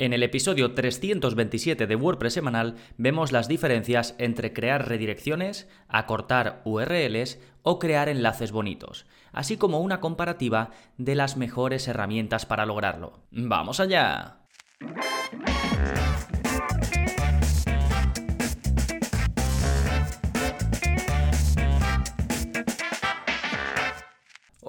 En el episodio 327 de WordPress semanal vemos las diferencias entre crear redirecciones, acortar URLs o crear enlaces bonitos, así como una comparativa de las mejores herramientas para lograrlo. ¡Vamos allá!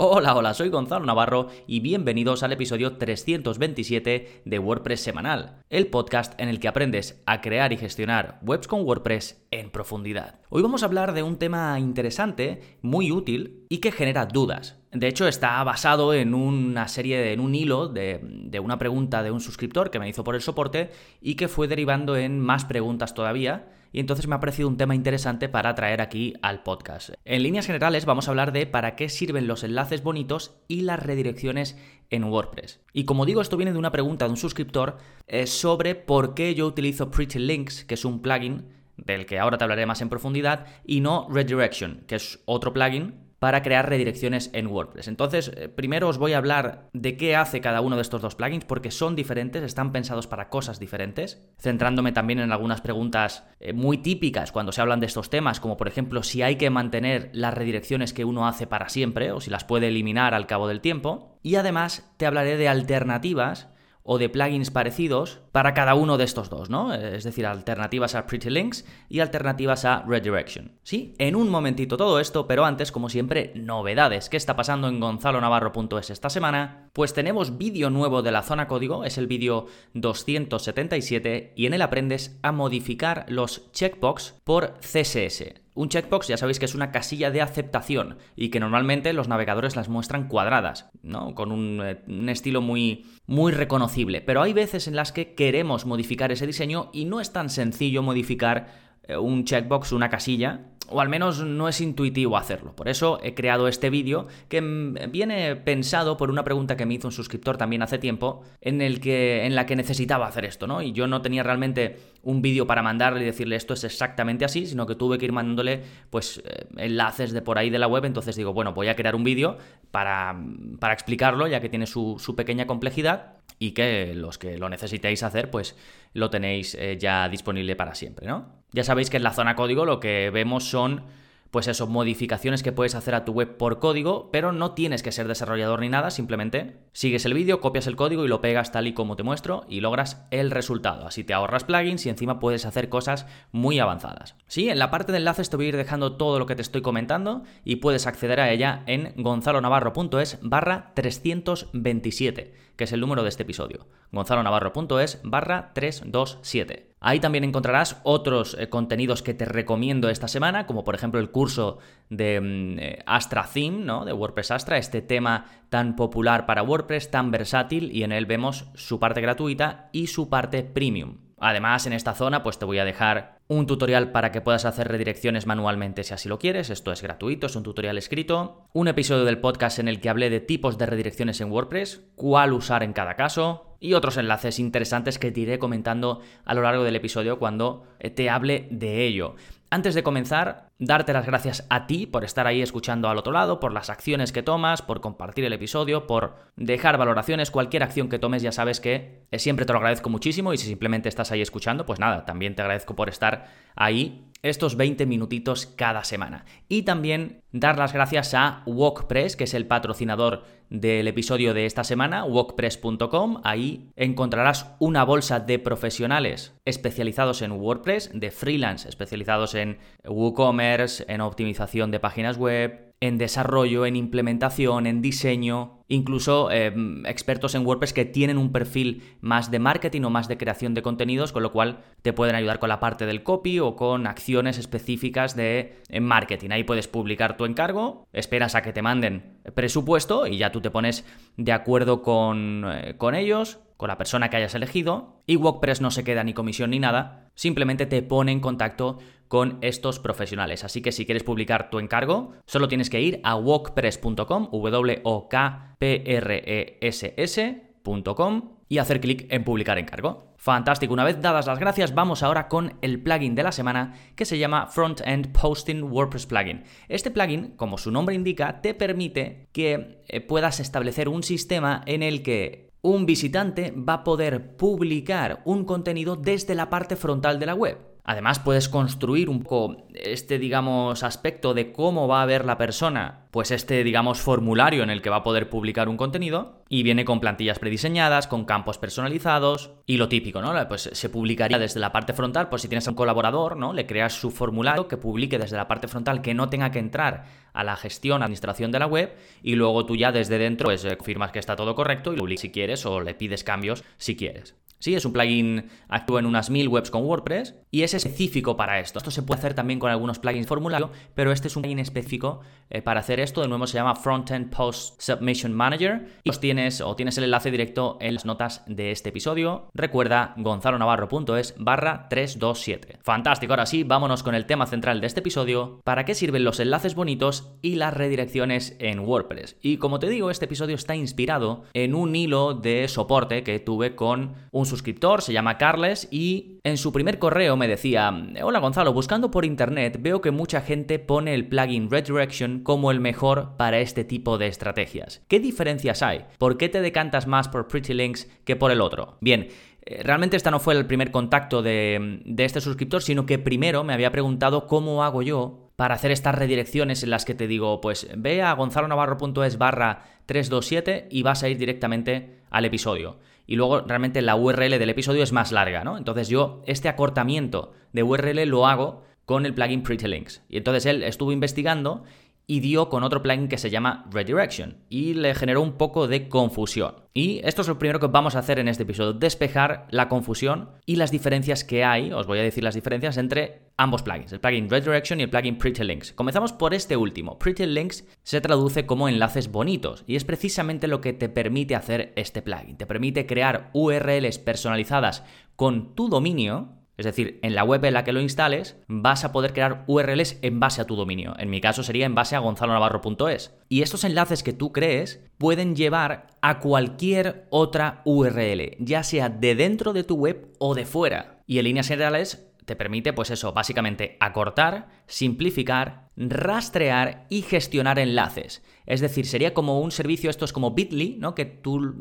Hola, hola, soy Gonzalo Navarro y bienvenidos al episodio 327 de WordPress Semanal, el podcast en el que aprendes a crear y gestionar webs con WordPress en profundidad. Hoy vamos a hablar de un tema interesante, muy útil y que genera dudas. De hecho, está basado en una serie, en un hilo de, de, una pregunta de un suscriptor que me hizo por el soporte y que fue derivando en más preguntas todavía y entonces me ha parecido un tema interesante para traer aquí al podcast. En líneas generales vamos a hablar de para qué sirven los enlaces bonitos y las redirecciones en WordPress. Y como digo, esto viene de una pregunta de un suscriptor eh, sobre por qué yo utilizo Pretty Links, que es un plugin del que ahora te hablaré más en profundidad, y no Redirection, que es otro plugin para crear redirecciones en WordPress. Entonces, eh, primero os voy a hablar de qué hace cada uno de estos dos plugins, porque son diferentes, están pensados para cosas diferentes, centrándome también en algunas preguntas eh, muy típicas cuando se hablan de estos temas, como por ejemplo si hay que mantener las redirecciones que uno hace para siempre o si las puede eliminar al cabo del tiempo. Y además te hablaré de alternativas o de plugins parecidos para cada uno de estos dos, ¿no? Es decir, alternativas a Pretty Links y alternativas a Redirection. Sí, en un momentito todo esto, pero antes, como siempre, novedades. ¿Qué está pasando en gonzalonavarro.es esta semana? Pues tenemos vídeo nuevo de la zona código, es el vídeo 277 y en él aprendes a modificar los checkbox por CSS. Un checkbox ya sabéis que es una casilla de aceptación y que normalmente los navegadores las muestran cuadradas, ¿no? Con un, eh, estilo muy, muy reconocible. Pero hay veces en las que queremos modificar ese diseño y no es tan sencillo modificar eh, un checkbox, una casilla, o al menos no es intuitivo hacerlo. Por eso he creado este vídeo que viene pensado por una pregunta que me hizo un suscriptor también hace tiempo, en, el que, en la que necesitaba hacer esto, ¿no? Y yo no tenía realmente un vídeo para mandarle y decirle esto es exactamente así, sino que tuve que ir mandándole pues eh, enlaces de por ahí de la web, entonces digo, bueno, voy a crear un vídeo para, para explicarlo, ya que tiene su, su pequeña complejidad y que los que lo necesitéis hacer, pues lo tenéis eh, ya disponible para siempre, ¿no? Ya sabéis que en la zona código lo que vemos son pues eso, modificaciones que puedes hacer a tu web por código, pero no tienes que ser desarrollador ni nada, simplemente sigues el vídeo, copias el código y lo pegas tal y como te muestro y logras el resultado. Así te ahorras plugins y encima puedes hacer cosas muy avanzadas. Sí, en la parte de enlaces te voy a ir dejando todo lo que te estoy comentando y puedes acceder a ella en gonzalonavarro.es barra 327, que es el número de este episodio. gonzalonavarro.es barra 327. Ahí también encontrarás otros eh, contenidos que te recomiendo esta semana, como por ejemplo el curso de mm, eh, Astra Theme, ¿no? De WordPress Astra, este tema tan popular para WordPress, tan versátil, y en él vemos su parte gratuita y su parte premium. Además, en esta zona, pues te voy a dejar un tutorial para que puedas hacer redirecciones manualmente si así lo quieres. Esto es gratuito, es un tutorial escrito. Un episodio del podcast en el que hablé de tipos de redirecciones en WordPress, cuál usar en cada caso, y otros enlaces interesantes que te iré comentando a lo largo del episodio cuando eh, te hable de ello. Antes de comenzar, darte las gracias a ti por estar ahí escuchando al otro lado, por las acciones que tomas, por compartir el episodio, por dejar valoraciones, cualquier acción que tomes ya sabes que eh, siempre te lo agradezco muchísimo y si simplemente estás ahí escuchando, pues nada, también te agradezco por estar ahí estos 20 minutitos cada semana. Y también dar las gracias a WordPress, que es el patrocinador del episodio de esta semana, wordpress.com. Ahí encontrarás una bolsa de profesionales especializados en WordPress, de freelance especializados en WooCommerce, en optimización de páginas web, en desarrollo, en implementación, en diseño, incluso eh, expertos en WordPress que tienen un perfil más de marketing o más de creación de contenidos, con lo cual te pueden ayudar con la parte del copy o con acciones específicas de marketing. Ahí puedes publicar tu encargo, esperas a que te manden presupuesto y ya tú te pones de acuerdo con, eh, con ellos, con la persona que hayas elegido, y WordPress no se queda ni comisión ni nada, simplemente te pone en contacto con estos profesionales. Así que si quieres publicar tu encargo, solo tienes que ir a wokpress.com, w o k p r e s s.com y hacer clic en publicar encargo. Fantástico, una vez dadas las gracias, vamos ahora con el plugin de la semana que se llama Front End Posting WordPress Plugin. Este plugin, como su nombre indica, te permite que eh, puedas establecer un sistema en el que un visitante va a poder publicar un contenido desde la parte frontal de la web. Además, puedes construir un poco este, digamos, aspecto de cómo va a ver la persona, pues este, digamos, formulario en el que va a poder publicar un contenido y viene con plantillas prediseñadas, con campos personalizados y lo típico, ¿no? Pues se publicaría desde la parte frontal, pues si tienes a un colaborador, ¿no? Le creas su formulario que publique desde la parte frontal, que no tenga que entrar a la gestión, administración de la web y luego tú ya desde dentro, pues eh, confirmas que está todo correcto y lo publicas si quieres o le pides cambios si quieres. Sí, es un plugin, actúa en unas mil webs con WordPress y es específico para esto. Esto se puede hacer también con algunos plugins formulario, pero este es un plugin específico eh, para hacer esto. De nuevo se llama Frontend Post Submission Manager y los tienes o tienes el enlace directo en las notas de este episodio. Recuerda gonzalonavarro.es barra 327. Fantástico, ahora sí, vámonos con el tema central de este episodio. ¿Para qué sirven los enlaces bonitos y las redirecciones en WordPress? Y como te digo, este episodio está inspirado en un hilo de soporte que tuve con un suscriptor, se llama Carles, y en su primer correo me decía, hola Gonzalo, buscando por internet veo que mucha gente pone el plugin Redirection como el mejor para este tipo de estrategias. ¿Qué diferencias hay? ¿Por qué te decantas más por Pretty Links que por el otro? Bien, eh, Realmente este no fue el primer contacto de, de, este suscriptor, sino que primero me había preguntado cómo hago yo para hacer estas redirecciones en las que te digo, pues ve a gonzalonavarro.es barra 327 y vas a ir directamente al episodio y luego realmente la URL del episodio es más larga, ¿no? Entonces yo este acortamiento de URL lo hago con el plugin Pretty Links. Y entonces él estuvo investigando y dio con otro plugin que se llama Redirection y le generó un poco de confusión. Y esto es lo primero que vamos a hacer en este episodio, despejar la confusión y las diferencias que hay, os voy a decir las diferencias entre ambos plugins, el plugin Redirection y el plugin Pretty Links. Comenzamos por este último. Pretty Links se traduce como enlaces bonitos y es precisamente lo que te permite hacer este plugin. Te permite crear URLs personalizadas con tu dominio es decir, en la web en la que lo instales vas a poder crear URLs en base a tu dominio. En mi caso sería en base a gonzalonavarro.es. Y estos enlaces que tú crees pueden llevar a cualquier otra URL, ya sea de dentro de tu web o de fuera. Y en líneas generales te permite, pues eso, básicamente acortar, simplificar, rastrear y gestionar enlaces. Es decir, sería como un servicio, esto es como Bitly, ¿no? Que tú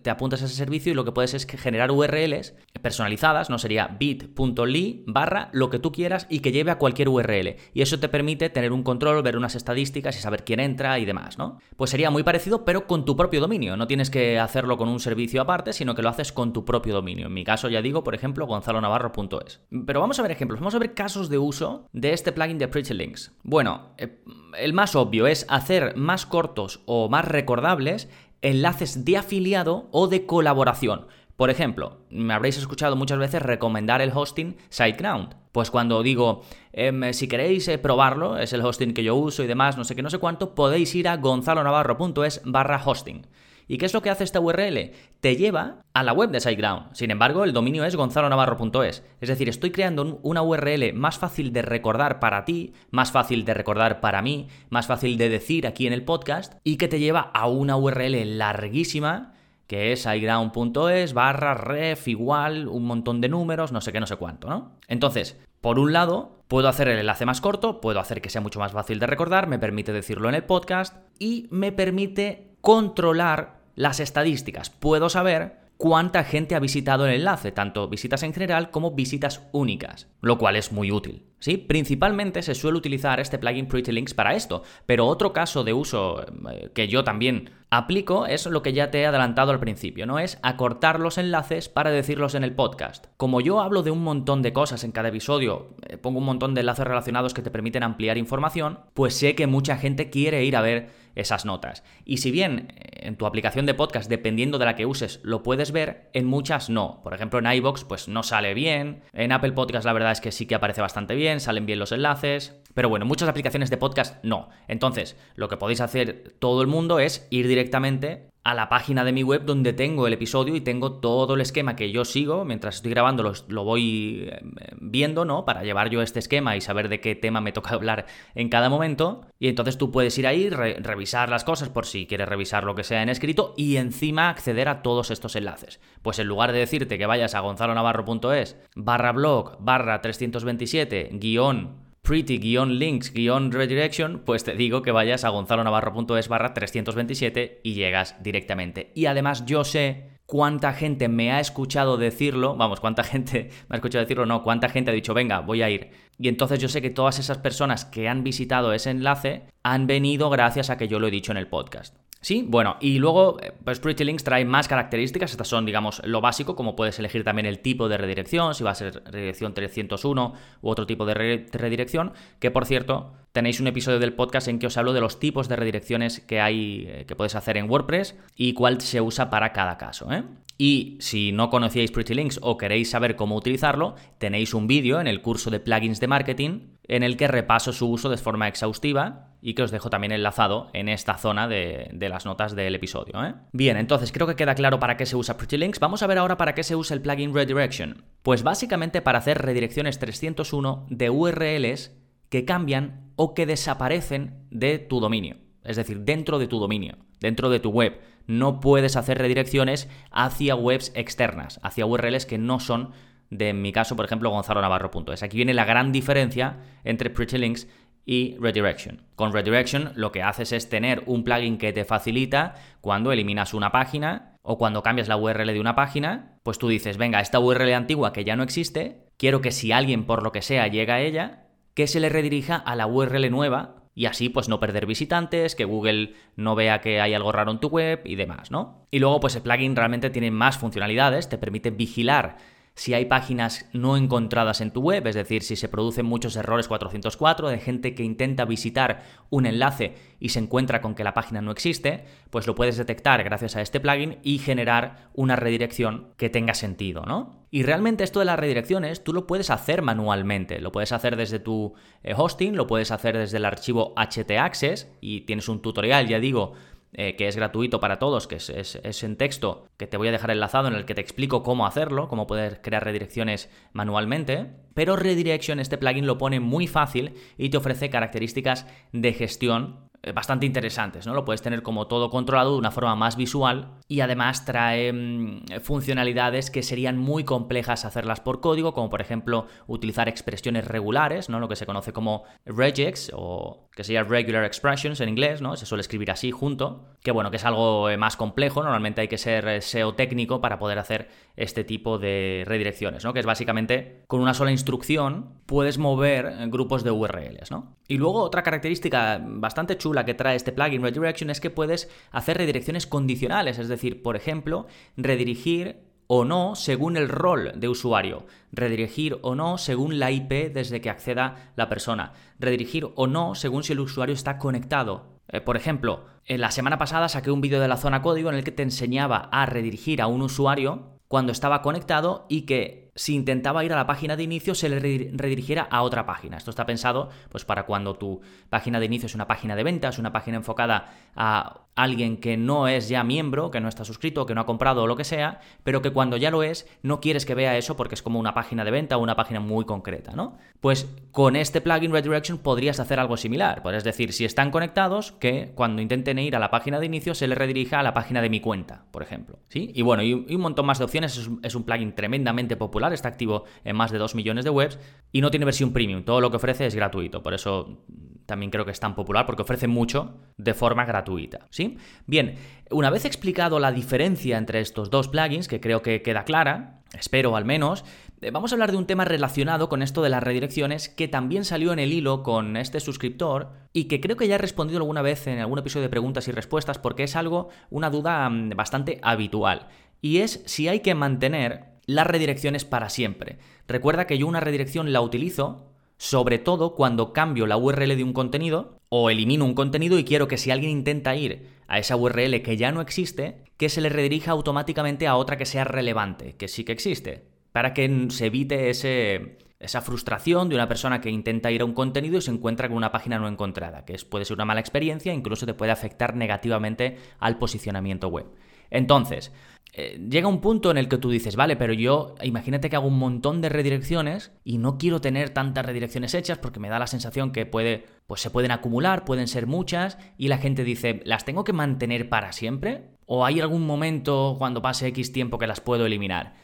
te apuntas a ese servicio y lo que puedes es generar URLs personalizadas, ¿no? Sería bit.ly barra lo que tú quieras y que lleve a cualquier URL. Y eso te permite tener un control, ver unas estadísticas y saber quién entra y demás, ¿no? Pues sería muy parecido, pero con tu propio dominio. No tienes que hacerlo con un servicio aparte, sino que lo haces con tu propio dominio. En mi caso, ya digo, por ejemplo, gonzalonavarro.es. Pero vamos a ver ejemplos, vamos a ver casos de uso de este plugin de Pretty Links. Bueno, eh, el más obvio es hacer más cortos o más recordables enlaces de afiliado o de colaboración. Por ejemplo, me habréis escuchado muchas veces recomendar el hosting SiteGround. Pues cuando digo, em, si queréis eh, probarlo, es el hosting que yo uso y demás, no sé qué, no sé cuánto, podéis ir a gonzalonavarro.es barra hosting. ¿Y qué es lo que hace esta URL? Te lleva a la web de SiteGround. Sin embargo, el dominio es gonzalonavarro.es. Es decir, estoy creando una URL más fácil de recordar para ti, más fácil de recordar para mí, más fácil de decir aquí en el podcast y que te lleva a una URL larguísima que es siteground.es barra ref igual, un montón de números, no sé qué, no sé cuánto, ¿no? Entonces, por un lado, puedo hacer el enlace más corto, puedo hacer que sea mucho más fácil de recordar, me permite decirlo en el podcast y me permite controlar las estadísticas. Puedo saber cuánta gente ha visitado el enlace, tanto visitas en general como visitas únicas, lo cual es muy útil. ¿sí? Principalmente se suele utilizar este plugin Pretty Links para esto, pero otro caso de uso eh, que yo también aplico es lo que ya te he adelantado al principio, ¿no? Es acortar los enlaces para decirlos en el podcast. Como yo hablo de un montón de cosas en cada episodio, eh, pongo un montón de enlaces relacionados que te permiten ampliar información, pues sé que mucha gente quiere ir a ver esas notas. Y si bien eh, en tu aplicación de podcast, dependiendo de la que uses, lo puedes ver, en muchas no. Por ejemplo, en iBox pues no sale bien. En Apple Podcast la verdad es que sí que aparece bastante bien, salen bien los enlaces. Pero bueno, muchas aplicaciones de podcast no. Entonces, lo que podéis hacer todo el mundo es ir directamente a la página de mi web donde tengo el episodio y tengo todo el esquema que yo sigo mientras estoy grabando lo, voy eh, viendo, ¿no? Para llevar yo este esquema y saber de qué tema me toca hablar en cada momento. Y entonces tú puedes ir ahí, revisar las cosas por si quieres revisar lo que sea en escrito y encima acceder a todos estos enlaces. Pues en lugar de decirte que vayas a gonzalonavarro.es barra blog barra 327 guion pretty-links-redirection, pues te digo que vayas a gonzalonavarro.es barra 327 y llegas directamente. Y además yo sé cuánta gente me ha escuchado decirlo, vamos, cuánta gente me ha escuchado decirlo, no, cuánta gente ha dicho, venga, voy a ir. Y entonces yo sé que todas esas personas que han visitado ese enlace han venido gracias a que yo lo he dicho en el podcast. Sí, bueno, y luego, eh, pues Pretty Links trae más características, estas son, digamos, lo básico, como puedes elegir también el tipo de redirección, si va a ser redirección 301 u otro tipo de, redirección, que por cierto, tenéis un episodio del podcast en que os hablo de los tipos de redirecciones que hay, eh, que puedes hacer en WordPress y cuál se usa para cada caso, ¿eh? Y si no conocíais Pretty Links o queréis saber cómo utilizarlo, tenéis un vídeo en el curso de plugins de marketing en el que repaso su uso de forma exhaustiva y que os dejo también enlazado en esta zona de, las notas del episodio. ¿eh? Bien, entonces creo que queda claro para qué se usa Pretty Links. Vamos a ver ahora para qué se usa el plugin Redirection. Pues básicamente para hacer redirecciones 301 de URLs que cambian o que desaparecen de tu dominio. Es decir, dentro de tu dominio, dentro de tu web. No puedes hacer redirecciones hacia webs externas, hacia URLs que no son de, en mi caso, por ejemplo, gonzalonavarro.es. Aquí viene la gran diferencia entre Pretty Links y Redirection. Con Redirection lo que haces es tener un plugin que te facilita cuando eliminas una página o cuando cambias la URL de una página, pues tú dices, venga, esta URL antigua que ya no existe, quiero que si alguien por lo que sea llega a ella, que se le redirija a la URL nueva y así pues no perder visitantes, que Google no vea que hay algo raro en tu web y demás, ¿no? Y luego pues el plugin realmente tiene más funcionalidades, te permite vigilar si hay páginas no encontradas en tu web, es decir, si se producen muchos errores 404 de gente que intenta visitar un enlace y se encuentra con que la página no existe, pues lo puedes detectar gracias a este plugin y generar una redirección que tenga sentido, ¿no? Y realmente esto de las redirecciones tú lo puedes hacer manualmente, lo puedes hacer desde tu eh, hosting, lo puedes hacer desde el archivo htaccess y tienes un tutorial, ya digo, eh, que es gratuito para todos, que es, en texto, que te voy a dejar enlazado en el que te explico cómo hacerlo, cómo poder crear redirecciones manualmente. Pero Redirection, este plugin lo pone muy fácil y te ofrece características de gestión eh, bastante interesantes, ¿no? Lo puedes tener como todo controlado de una forma más visual y además trae mm, funcionalidades que serían muy complejas hacerlas por código, como por ejemplo utilizar expresiones regulares, ¿no? Lo que se conoce como regex o que sería regular expressions en inglés, ¿no? Se suele escribir así junto, que bueno, que es algo eh, más complejo, normalmente hay que ser eh, SEO técnico para poder hacer este tipo de redirecciones, ¿no? Que es básicamente con una sola instrucción puedes mover grupos de URLs, ¿no? Y luego otra característica bastante chula la que trae este plugin Redirection es que puedes hacer redirecciones condicionales, es decir, por ejemplo, redirigir o no según el rol de usuario, redirigir o no según la IP desde que acceda la persona, redirigir o no según si el usuario está conectado. Eh, por ejemplo, en la semana pasada saqué un vídeo de la zona código en el que te enseñaba a redirigir a un usuario cuando estaba conectado y que si intentaba ir a la página de inicio se le redirigiera a otra página. Esto está pensado pues para cuando tu página de inicio es una página de ventas, una página enfocada a alguien que no es ya miembro, que no está suscrito, que no ha comprado o lo que sea, pero que cuando ya lo es, no quieres que vea eso porque es como una página de venta o una página muy concreta, ¿no? Pues con este plugin Redirection podrías hacer algo similar. Podrías decir, si están conectados, que cuando intenten ir a la página de inicio se les redirija a la página de mi cuenta, por ejemplo. ¿Sí? Y bueno, y un montón más de opciones. Es es un plugin tremendamente popular, está activo en más de 2 millones de webs y no tiene versión premium. Todo lo que ofrece es gratuito. Por eso también creo que es tan popular porque ofrece mucho de forma gratuita, ¿sí? Bien, una vez explicado la diferencia entre estos dos plugins, que creo que queda clara, espero al menos, eh, vamos a hablar de un tema relacionado con esto de las redirecciones que también salió en el hilo con este suscriptor y que creo que ya he respondido alguna vez en algún episodio de preguntas y respuestas porque es algo, una duda mm, bastante habitual. Y es si hay que mantener las redirecciones para siempre. Recuerda que yo una redirección la utilizo sobre todo cuando cambio la URL de un contenido o elimino un contenido y quiero que si alguien intenta ir a esa URL que ya no existe, que se le redirija automáticamente a otra que sea relevante, que sí que existe, para que se evite esa frustración de una persona que intenta ir a un contenido y se encuentra con una página no encontrada, que puede ser una mala experiencia, incluso te puede afectar negativamente al posicionamiento web. Entonces, eh, llega un punto en el que tú dices, vale, pero yo imagínate que hago un montón de redirecciones y no quiero tener tantas redirecciones hechas porque me da la sensación que puede, pues se pueden acumular, pueden ser muchas y la gente dice, ¿las tengo que mantener para siempre? ¿O hay algún momento cuando pase X tiempo que las puedo eliminar?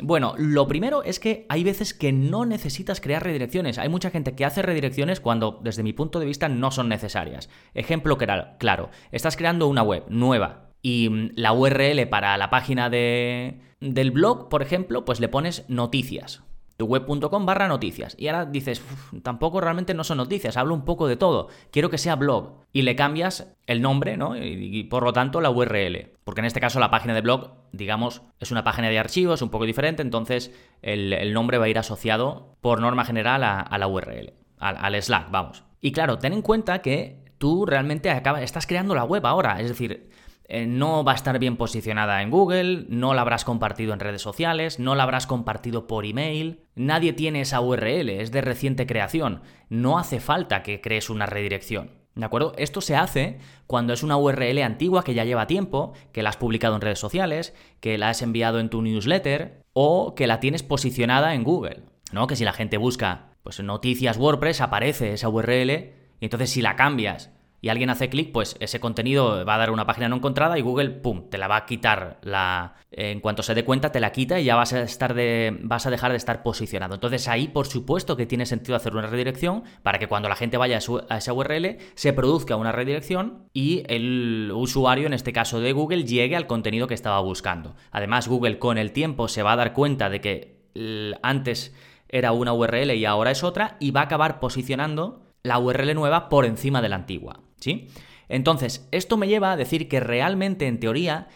Bueno, lo primero es que hay veces que no necesitas crear redirecciones. Hay mucha gente que hace redirecciones cuando, desde mi punto de vista, no son necesarias. Ejemplo claro, estás creando una web nueva y mm, la URL para la página de, del blog, por ejemplo, pues le pones noticias web.com barra noticias. Y ahora dices, tampoco realmente no son noticias, hablo un poco de todo, quiero que sea blog. Y le cambias el nombre, ¿no? Y, por lo tanto la URL. Porque en este caso la página de blog, digamos, es una página de archivos un poco diferente, entonces el, nombre va a ir asociado por norma general a, la URL, al, al, Slack, vamos. Y claro, ten en cuenta que tú realmente acabas, estás creando la web ahora, es decir, eh, no va a estar bien posicionada en Google, no la habrás compartido en redes sociales, no la habrás compartido por email. Nadie tiene esa URL, es de reciente creación. No hace falta que crees una redirección. ¿De acuerdo? Esto se hace cuando es una URL antigua que ya lleva tiempo, que la has publicado en redes sociales, que la has enviado en tu newsletter o que la tienes posicionada en Google. ¿No? Que si la gente busca pues noticias WordPress aparece esa URL y entonces si la cambias y alguien hace clic, pues ese contenido va a dar una página no encontrada y Google, pum, te la va a quitar. La, en cuanto se dé cuenta, te la quita y ya vas a, estar de, vas a dejar de estar posicionado. Entonces ahí, por supuesto que tiene sentido hacer una redirección para que cuando la gente vaya a, esa URL se produzca una redirección y el usuario, en este caso de Google, llegue al contenido que estaba buscando. Además, Google con el tiempo se va a dar cuenta de que antes era una URL y ahora es otra y va a acabar posicionando la URL nueva por encima de la antigua. ¿Sí? Entonces, esto me lleva a decir que realmente, en teoría,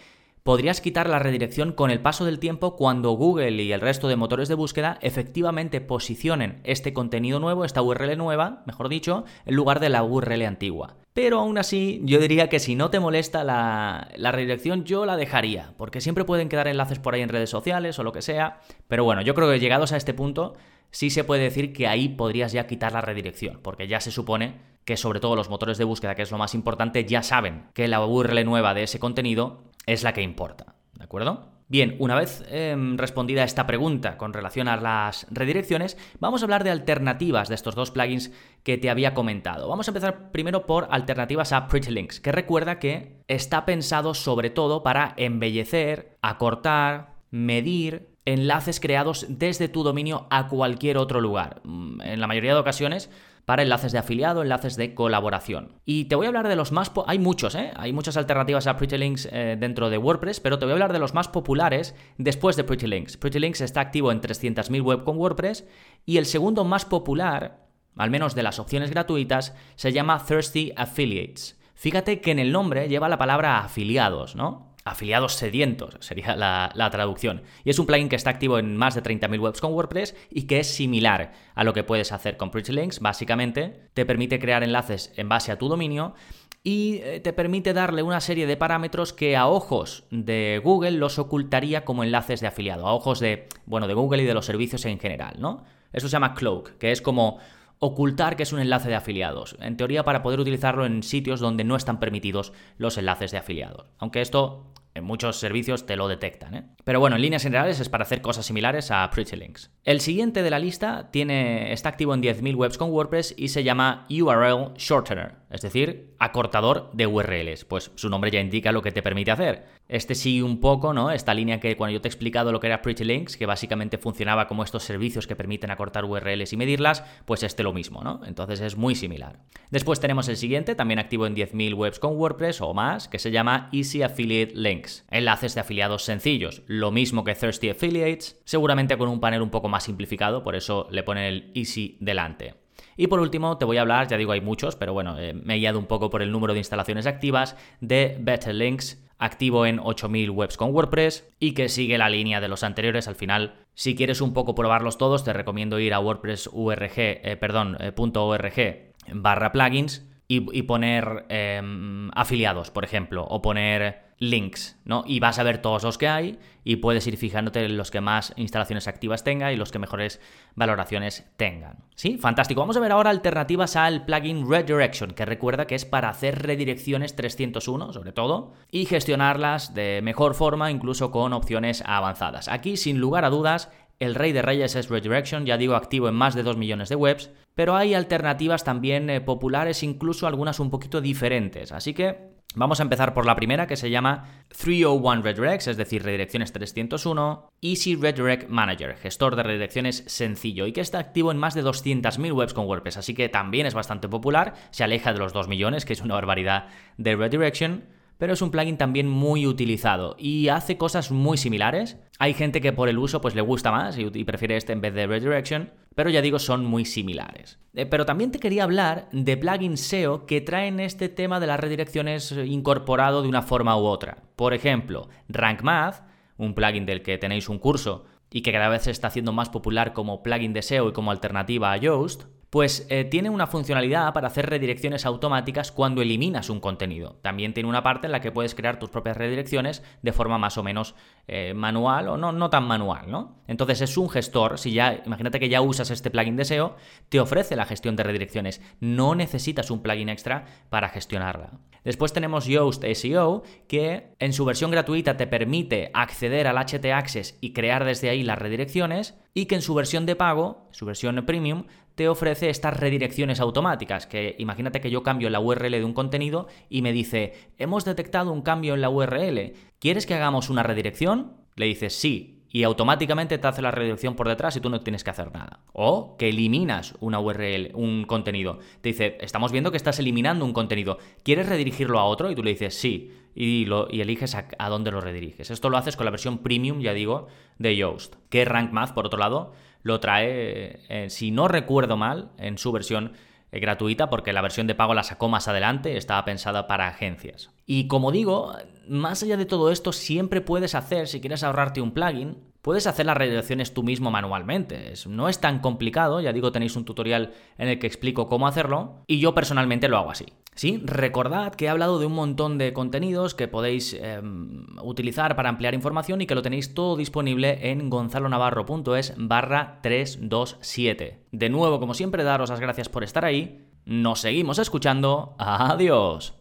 podrías quitar la redirección con el paso del tiempo cuando Google y el resto de motores de búsqueda efectivamente posicionen este contenido nuevo, esta URL nueva, mejor dicho, en lugar de la URL antigua. Pero aún así, yo diría que si no te molesta la, la, redirección, yo la dejaría, porque siempre pueden quedar enlaces por ahí en redes sociales o lo que sea. Pero bueno, yo creo que llegados a este punto, sí se puede decir que ahí podrías ya quitar la redirección, porque ya se supone que sobre todo los motores de búsqueda, que es lo más importante, ya saben que la URL nueva de ese contenido es la que importa. ¿De acuerdo? Bien, una vez em, respondida esta pregunta con relación a las redirecciones, vamos a hablar de alternativas de estos dos plugins que te había comentado. Vamos a empezar primero por alternativas a Pretty Links, que recuerda que está pensado sobre todo para embellecer, acortar, medir enlaces creados desde tu dominio a cualquier otro lugar. Mm, en la mayoría de ocasiones para enlaces de afiliado, enlaces de colaboración. Y te voy a hablar de los más... Hay muchos, ¿eh? Hay muchas alternativas a Pretty Links eh, dentro de WordPress, pero te voy a hablar de los más populares después de Pretty Links. Pretty Links está activo en 300.000 web con WordPress y el segundo más popular, al menos de las opciones gratuitas, se llama Thirsty Affiliates. Fíjate que en el nombre lleva la palabra afiliados, ¿no? Afiliados sedientos, sería la, traducción. Y es un plugin que está activo en más de 30.000 webs con WordPress y que es similar a lo que puedes hacer con Pretty Links. Básicamente, te permite crear enlaces en base a tu dominio y eh, te permite darle una serie de parámetros que a ojos de Google los ocultaría como enlaces de afiliado, a ojos de, bueno, de Google y de los servicios en general, ¿no? Eso se llama cloak, que es como ocultar que es un enlace de afiliados, en teoría para poder utilizarlo en sitios donde no están permitidos los enlaces de afiliados. Aunque esto muchos servicios te lo detectan. ¿eh? Pero bueno, en líneas generales es para hacer cosas similares a Pretty Links. El siguiente de la lista tiene, está activo en 10.000 webs con WordPress y se llama URL Shortener, es decir, acortador de URLs. Pues su nombre ya indica lo que te permite hacer. Este sí un poco, ¿no? Esta línea que cuando yo te he explicado lo que era Pretty Links, que básicamente funcionaba como estos servicios que permiten acortar URLs y medirlas, pues este lo mismo, ¿no? Entonces es muy similar. Después tenemos el siguiente, también activo en 10.000 webs con WordPress o más, que se llama Easy Affiliate Links enlaces de afiliados sencillos, lo mismo que Thirsty Affiliates, seguramente con un panel un poco más simplificado, por eso le ponen el Easy delante. Y por último, te voy a hablar, ya digo, hay muchos, pero bueno, eh, me he guiado un poco por el número de instalaciones activas de Better Links, activo en 8000 webs con WordPress y que sigue la línea de los anteriores. Al final, si quieres un poco probarlos todos, te recomiendo ir a WordPress URG, eh, eh, plugins y, poner em, afiliados, por ejemplo, o poner links, ¿no? Y vas a ver todos los que hay y puedes ir fijándote en los que más instalaciones activas tenga y los que mejores valoraciones tengan. ¿Sí? Fantástico. Vamos a ver ahora alternativas al plugin Redirection, que recuerda que es para hacer redirecciones 301, sobre todo, y gestionarlas de mejor forma, incluso con opciones avanzadas. Aquí, sin lugar a dudas, el rey de reyes es Redirection, ya digo, activo en más de 2 millones de webs, pero hay alternativas también eh, populares, incluso algunas un poquito diferentes. Así que Vamos a empezar por la primera que se llama 301 Redirects, es decir, redirecciones 301, Easy Redirect Manager, gestor de redirecciones sencillo y que está activo en más de 200.000 webs con WordPress, así que también es bastante popular, se aleja de los 2 millones, que es una barbaridad de redirection, pero es un plugin también muy utilizado y hace cosas muy similares. Hay gente que por el uso pues le gusta más y, prefiere este en vez de redirection, pero ya digo, son muy similares. Eh, pero también te quería hablar de plugins SEO que traen este tema de las redirecciones incorporado de una forma u otra. Por ejemplo, Rank Math, un plugin del que tenéis un curso y que cada vez se está haciendo más popular como plugin de SEO y como alternativa a Yoast, pues eh, tiene una funcionalidad para hacer redirecciones automáticas cuando eliminas un contenido. También tiene una parte en la que puedes crear tus propias redirecciones de forma más o menos eh, manual o no, no tan manual, ¿no? Entonces es un gestor, si ya, imagínate que ya usas este plugin de SEO, te ofrece la gestión de redirecciones. No necesitas un plugin extra para gestionarla. Después tenemos Yoast SEO, que en su versión gratuita te permite acceder al HT Access y crear desde ahí las redirecciones, y que en su versión de pago, su versión premium, te ofrece estas redirecciones automáticas, que imagínate que yo cambio la URL de un contenido y me dice, hemos detectado un cambio en la URL, ¿quieres que hagamos una redirección? Le dices sí, y automáticamente te hace la redirección por detrás y tú no tienes que hacer nada. O que eliminas una URL, un contenido. Te dice, estamos viendo que estás eliminando un contenido. ¿Quieres redirigirlo a otro? Y tú le dices sí. Y, lo, y eliges a, dónde lo rediriges. Esto lo haces con la versión premium, ya digo, de Yoast. Que Rank Math, por otro lado, lo trae, eh, si no recuerdo mal, en su versión eh, gratuita porque la versión de pago la sacó más adelante, estaba pensada para agencias. Y como digo, más allá de todo esto, siempre puedes hacer, si quieres ahorrarte un plugin, puedes hacer las redirecciones tú mismo manualmente. no es tan complicado, ya digo, tenéis un tutorial en el que explico cómo hacerlo, y yo personalmente lo hago así. Sí, recordad que he hablado de un montón de contenidos que podéis em, utilizar para ampliar información y que lo tenéis todo disponible en gonzalonavarro.es barra 327. De nuevo, como siempre, daros las gracias por estar ahí. Nos seguimos escuchando. Adiós.